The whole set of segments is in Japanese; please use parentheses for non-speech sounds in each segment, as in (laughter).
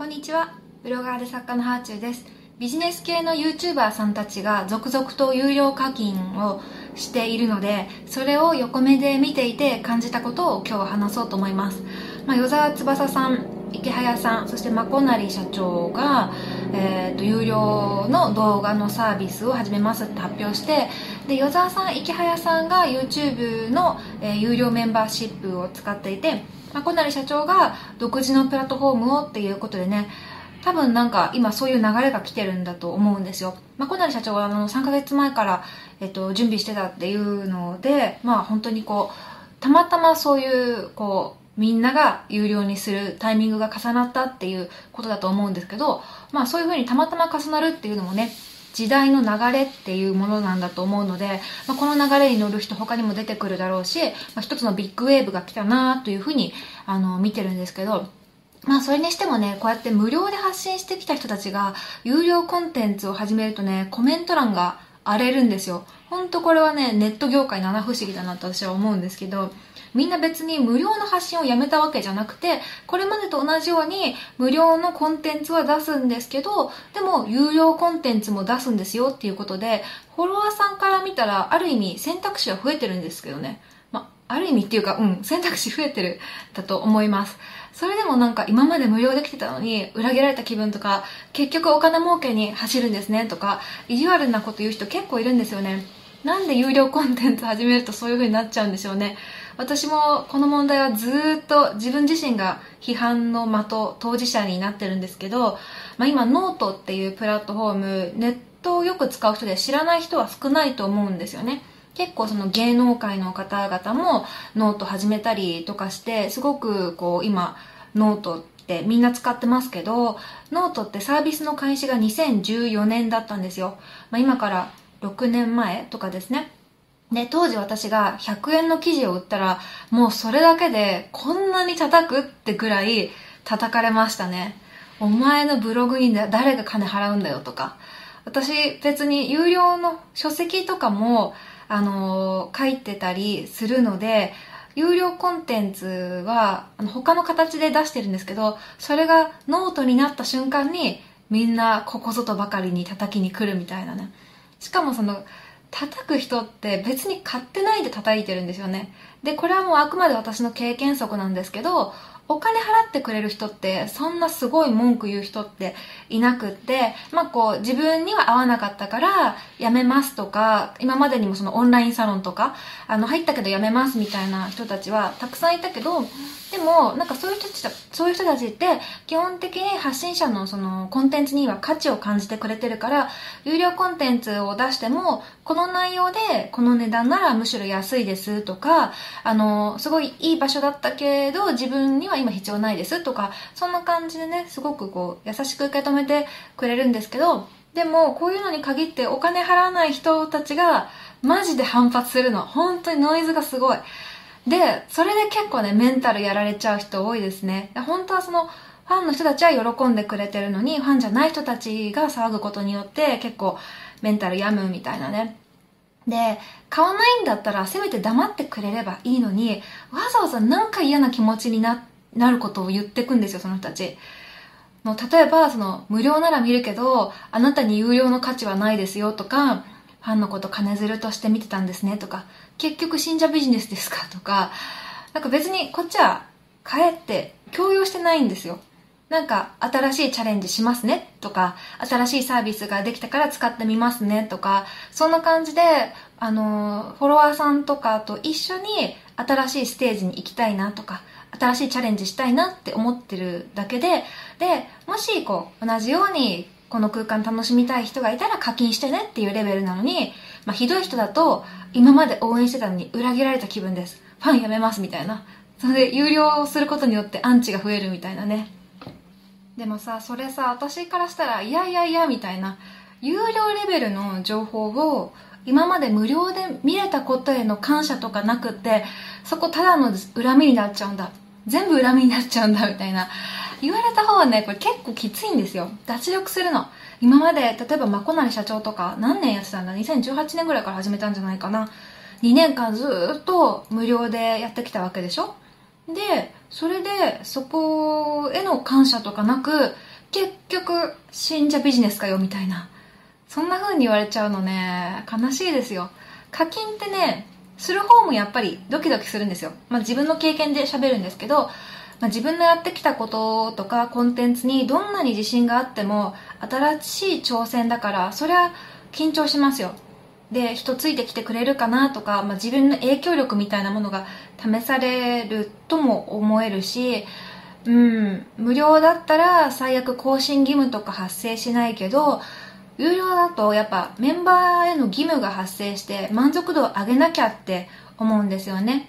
こんにちは。ブロガーで作家のハーチューです。ビジネス系の YouTuber さんたちが続々と有料課金をしているので、それを横目で見ていて感じたことを今日は話そうと思います。まあ、与沢翼さん、池早さん、そしてまこなり社長が、えー、と有料の動画のサービスを始めますって発表してで与沢さん、池早さんが YouTube の、えー有料メンバーシップを使っていてまこなり社長が独自のプラットフォームをっていうことでね多分なんか今そういう流れが来てるんだと思うんですよ。まこなり社長はあの3ヶ月前から、えっと、準備してたっていうので、まあ本当にこう、たまたまそういう、こう、みんなが有料にするタイミングが重なったっていうことだと思うんですけど、まあそういうふうにたまたま重なるっていうのもね、時代の流れっていうものなんだと思うので、まあ、この流れに乗る人他にも出てくるだろうし、まあ、一つのビッグウェーブが来たなというふうにあの見てるんですけど、まあそれにしてもね、こうやって無料で発信してきた人たちが有料コンテンツを始めるとね、コメント欄が荒れるんですよ。ほんとこれはね、ネット業界七不思議だなと私は思うんですけど、みんな別に無料の発信をやめたわけじゃなくて、これまでと同じように無料のコンテンツは出すんですけど、でも有料コンテンツも出すんですよっていうことで、フォロワーさんから見たらある意味選択肢は増えてるんですけどね。まあ、ある意味っていうか、うん、選択肢増えてるだと思います。それでもなんか今まで無料できてたのに裏切られた気分とか、結局お金儲けに走るんですねとか、意地悪なこと言う人結構いるんですよね。なんで有料コンテンツ始めるとそういう風になっちゃうんでしょうね。私もこの問題はずっと自分自身が批判の的、当事者になってるんですけど、まあ今ノートっていうプラットフォーム、ネットをよく使う人で知らない人は少ないと思うんですよね。結構その芸能界の方々もノート始めたりとかして、すごくこう今ノートってみんな使ってますけど、ノートってサービスの開始が2014年だったんですよ。まあ今から6年前とかですね。で、当時私が100円の記事を売ったら、もうそれだけでこんなに叩くってぐらい叩かれましたね。お前のブログに誰が金払うんだよとか。私別に有料の書籍とかも、あのー書いてたりするので、有料コンテンツはあの他の形で出してるんですけど、それがノートになった瞬間にみんなここぞとばかりに叩きに来るみたいなね。しかもその、叩く人って別に買ってないで叩いてるんですよね。で、これはもうあくまで私の経験則なんですけど、お金払ってくれる人って、そんなすごい文句言う人っていなくって、まあこう、自分には合わなかったから、辞めますとか、今までにもそのオンラインサロンとか、あの、入ったけど辞めますみたいな人たちはたくさんいたけど、でも、なんかそういう人たち、そういう人たちって、基本的に発信者のそのコンテンツには価値を感じてくれてるから、有料コンテンツを出しても、この内容でこの値段ならむしろ安いですとか、あの、すごいいい場所だったけど、自分には今必要ないですとか、そんな感じでね、すごくこう、優しく受け止めてくれるんですけど、でも、こういうのに限ってお金払わない人たちが、マジで反発するの。本当にノイズがすごい。で、それで結構ね、メンタルやられちゃう人多いですね。で本当はその、ファンの人たちは喜んでくれてるのに、ファンじゃない人たちが騒ぐことによって、結構メンタル病むみたいなね。で、買わないんだったら、せめて黙ってくれればいいのに、わざわざなんか嫌な気持ちにな、なることを言ってくんですよ、その人たち。の例えば、その、無料なら見るけど、あなたに有料の価値はないですよとか、ファンのこと金づるとして見てたんですねとか、結局信者ビジネスですか？とか、なんか別にこっちは、かえって強要してないんですよ。なんか、新しいチャレンジしますね？とか、新しいサービスができたから使ってみますね？とか、そんな感じで、あの、フォロワーさんとかと一緒に新しいステージに行きたいなとか、新しいチャレンジしたいなって思ってるだけで、で、もし、こう、同じように、この空間楽しみたい人がいたら課金してねっていうレベルなのに、まあ、ひどい人だと、今まで応援してたのに裏切られた気分です。ファンやめますみたいな。それで、有料をすることによってアンチが増えるみたいなね。でもさ、それさ、私からしたら、いやいやいや、みたいな、有料レベルの情報を、今まで無料で見れたことへの感謝とかなくって、そこただの恨みになっちゃうんだ。全部恨みになっちゃうんだ、みたいな。言われた方はね、これ結構きついんですよ。脱力するの。今まで、例えば、まこなり社長とか、何年やってたんだ ?2018 年ぐらいから始めたんじゃないかな。2年間ずっと無料でやってきたわけでしょ？でそれでそこへの感謝とかなく結局信者ビジネスかよみたいなそんな風に言われちゃうのね悲しいですよ課金ってねする方もやっぱりドキドキするんですよ、まあ、自分の経験で喋るんですけど、まあ、自分のやってきたこととかコンテンツにどんなに自信があっても新しい挑戦だからそりゃ緊張しますよ。で人ついてきてくれるかなとか、まあ、自分の影響力みたいなものが試されるとも思えるしうん無料だったら最悪更新義務とか発生しないけど有料だとやっぱメンバーへの義務が発生して満足度を上げなきゃって思うんですよね。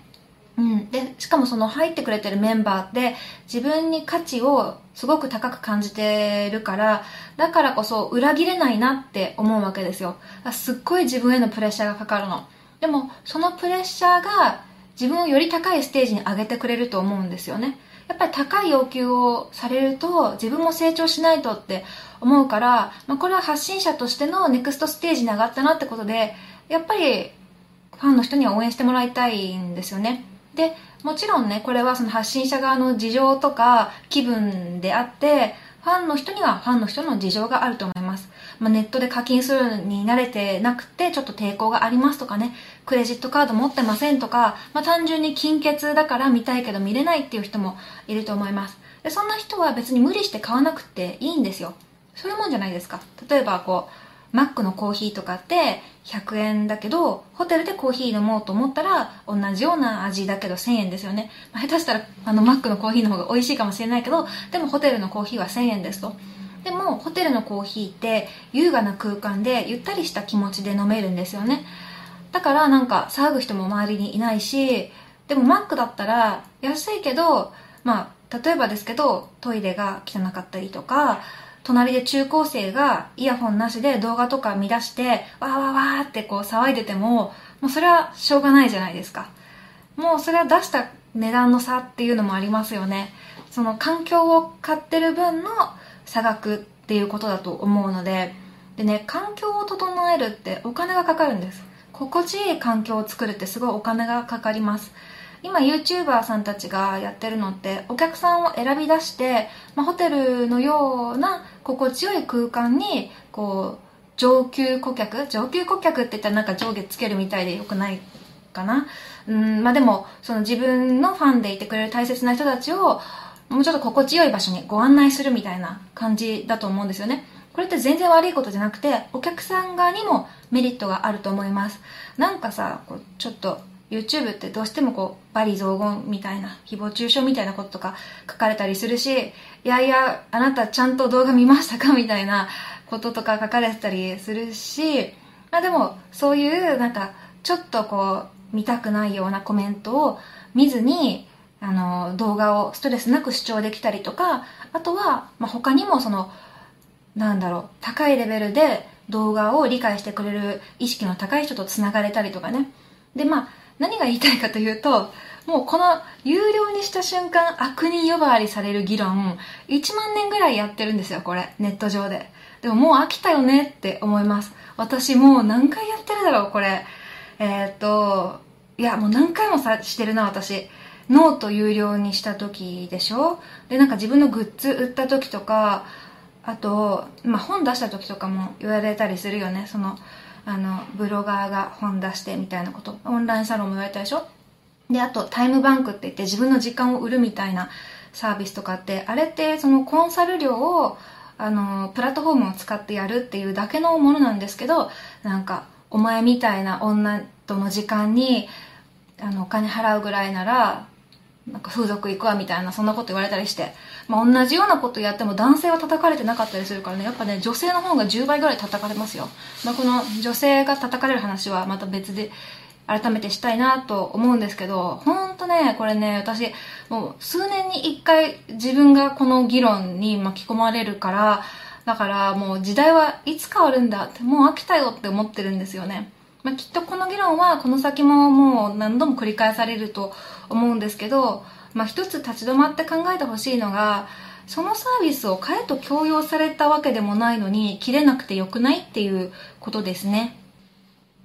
うん、でしかもその入ってくれてるメンバーって自分に価値をすごく高く感じてるからだからこそ裏切れないなって思うわけですよ。すっごい自分へのプレッシャーがかかるの。でもそのプレッシャーが自分をより高いステージに上げてくれると思うんですよね。やっぱり高い要求をされると自分も成長しないとって思うから、まあ、これは発信者としてのネクストステージに上がったなってことでやっぱりファンの人には応援してもらいたいんですよね。でもちろんねこれはその発信者側の事情とか気分であってファンの人にはファンの人の事情があると思います、まあ、ネットで課金するに慣れてなくてちょっと抵抗がありますとかね。クレジットカード持ってませんとか、まあ、単純に金欠だから見たいけど見れないっていう人もいると思います。でそんな人は別に無理して買わなくていいんですよ。そういうもんじゃないですか。例えばこうマックのコーヒーとかって100円だけど、ホテルでコーヒー飲もうと思ったら同じような味だけど1000円ですよね。まあ、下手したらあのマックのコーヒーの方が美味しいかもしれないけど、でもホテルのコーヒーは1000円ですと。でもホテルのコーヒーって優雅な空間でゆったりした気持ちで飲めるんですよね。だからなんか騒ぐ人も周りにいないし、でもマックだったら安いけど、まあ例えばですけどトイレが汚かったりとか、隣で中高生がイヤホンなしで動画とか見出して、わーわーわーってこう騒いでても、もうそれはしょうがないじゃないですか。もうそれは出した値段の差っていうのもありますよね。その環境を買ってる分の差額っていうことだと思うので、でね、環境を整えるってお金がかかるんです。心地いい環境を作るってすごいお金がかかります。今 YouTuber さんたちがやってるのってお客さんを選び出して、まあ、ホテルのような心地よい空間にこう上級顧客上級顧客って言ったらなんか上下つけるみたいでよくないかな。うんまあでもその自分のファンでいてくれる大切な人たちをもうちょっと心地よい場所にご案内するみたいな感じだと思うんですよね。これって全然悪いことじゃなくてお客さん側にもメリットがあると思います。なんかさこうちょっと YouTube ってどうしてもこう、バリ雑言みたいな、誹謗中傷みたいなこととか書かれたりするし、いやいや、あなたちゃんと動画見ましたかみたいなこととか書かれてたりするし、まあでも、そういうなんか、ちょっとこう、見たくないようなコメントを見ずに、あの、動画をストレスなく視聴できたりとか、あとは、まあ、他にもその、なんだろう、高いレベルで動画を理解してくれる意識の高い人と繋がれたりとかね。で、まあ、何が言いたいかというと、もうこの有料にした瞬間悪人呼ばわりされる議論、1万年ぐらいやってるんですよ、これ。ネット上で。でももう飽きたよねって思います。私もう何回やってるだろう、これ。えー、っと、いや、もう何回もさしてるな、私。ノート有料にした時でしょ？で、なんか自分のグッズ売った時とか、あと、まあ、本出した時とかも言われたりするよね。その、あのブロガーが本出してみたいなこと。オンラインサロンも言われたでしょ？であとタイムバンクって言って自分の時間を売るみたいなサービスとかってあれってそのコンサル料をあのプラットフォームを使ってやるっていうだけのものなんですけどなんかお前みたいな女との時間にあのお金払うぐらいならなんか風俗行くわみたいなそんなこと言われたりして。まあ、同じようなことやっても男性は叩かれてなかったりするからね。やっぱね女性の方が10倍ぐらい叩かれますよ、まあ、この女性が叩かれる話はまた別で改めてしたいなと思うんですけど本当ねこれね私もう数年に1回自分がこの議論に巻き込まれるからだからもう時代はいつ変わるんだってもう飽きたよって思ってるんですよね。まあ、きっとこの議論はこの先ももう何度も繰り返されると思うんですけどまあ、一つ立ち止まって考えてほしいのがそのサービスを買えと強要されたわけでもないのに切れなくてよくないっていうことですね。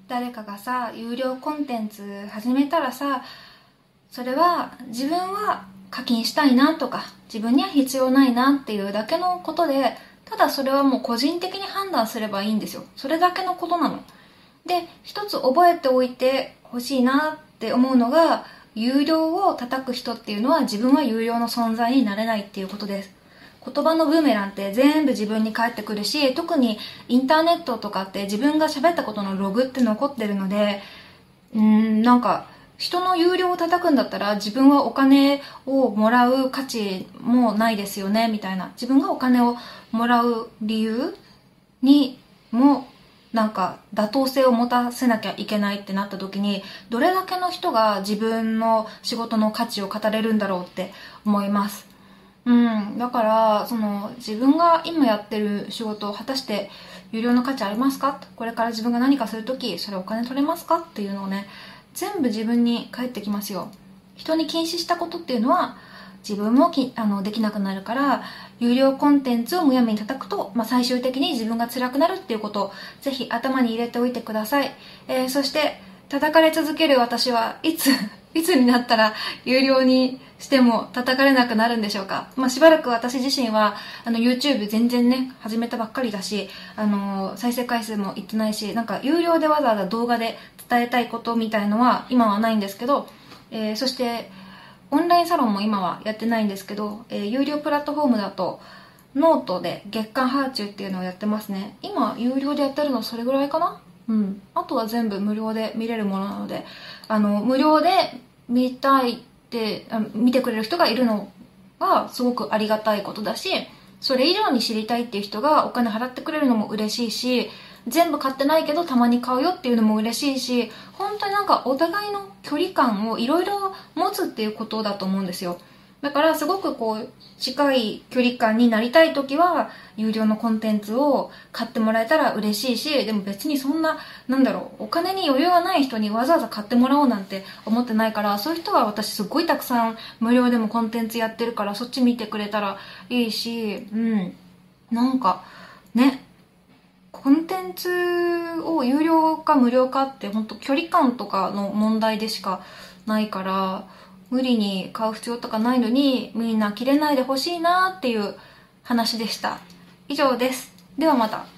誰かがさ有料コンテンツ始めたらさそれは自分は課金したいなとか自分には必要ないなっていうだけのことでただそれはもう個人的に判断すればいいんですよ。それだけのことなの。で一つ覚えておいてほしいなって思うのが有料を叩く人っていうのは自分は有料の存在になれないっていうことです。言葉のブーメランって全部自分に返ってくるし特にインターネットとかって自分が喋ったことのログって残ってるのでうんなんか人の有料を叩くんだったら自分はお金をもらう価値もないですよねみたいな。自分がお金をもらう理由にもなんか妥当性を持たせなきゃいけないってなった時にどれだけの人が自分の仕事の価値を語れるんだろうって思います。うん。だからその自分が今やってる仕事を果たして有料の価値ありますか？これから自分が何かする時それお金取れますか？っていうのをね全部自分に返ってきますよ。人に禁止したことっていうのは自分もきあのできなくなるから有料コンテンツをむやみに叩くと、まあ、最終的に自分が辛くなるっていうことをぜひ頭に入れておいてください、えー、そして叩かれ続ける私はいつ (laughs) いつになったら有料にしても叩かれなくなるんでしょうか、まあ、しばらく私自身はあの YouTube 全然ね始めたばっかりだし、あの再生回数もいってないしなんか有料でわざわざ動画で伝えたいことみたいのは今はないんですけど、えー、そしてオンラインサロンも今はやってないんですけど、えー、有料プラットフォームだとノートで月刊はあちゅうっていうのをやってますね。今有料でやってるのそれぐらいかな？うん。あとは全部無料で見れるものなのであの無料で見たいってあ見てくれる人がいるのがすごくありがたいことだしそれ以上に知りたいっていう人がお金払ってくれるのも嬉しいし全部買ってないけどたまに買うよっていうのも嬉しいし本当になんかお互いの距離感をいろいろ持つっていうことだと思うんですよ。だからすごくこう近い距離感になりたい時は有料のコンテンツを買ってもらえたら嬉しいしでも別にそんななんだろうお金に余裕がない人にわざわざ買ってもらおうなんて思ってないからそういう人は私すっごいたくさん無料でもコンテンツやってるからそっち見てくれたらいいしうん。なんかね。コンテンツを有料か無料かって本当距離感とかの問題でしかないから無理に買う必要とかないのにみんな切れないでほしいなっていう話でした。以上です。ではまた。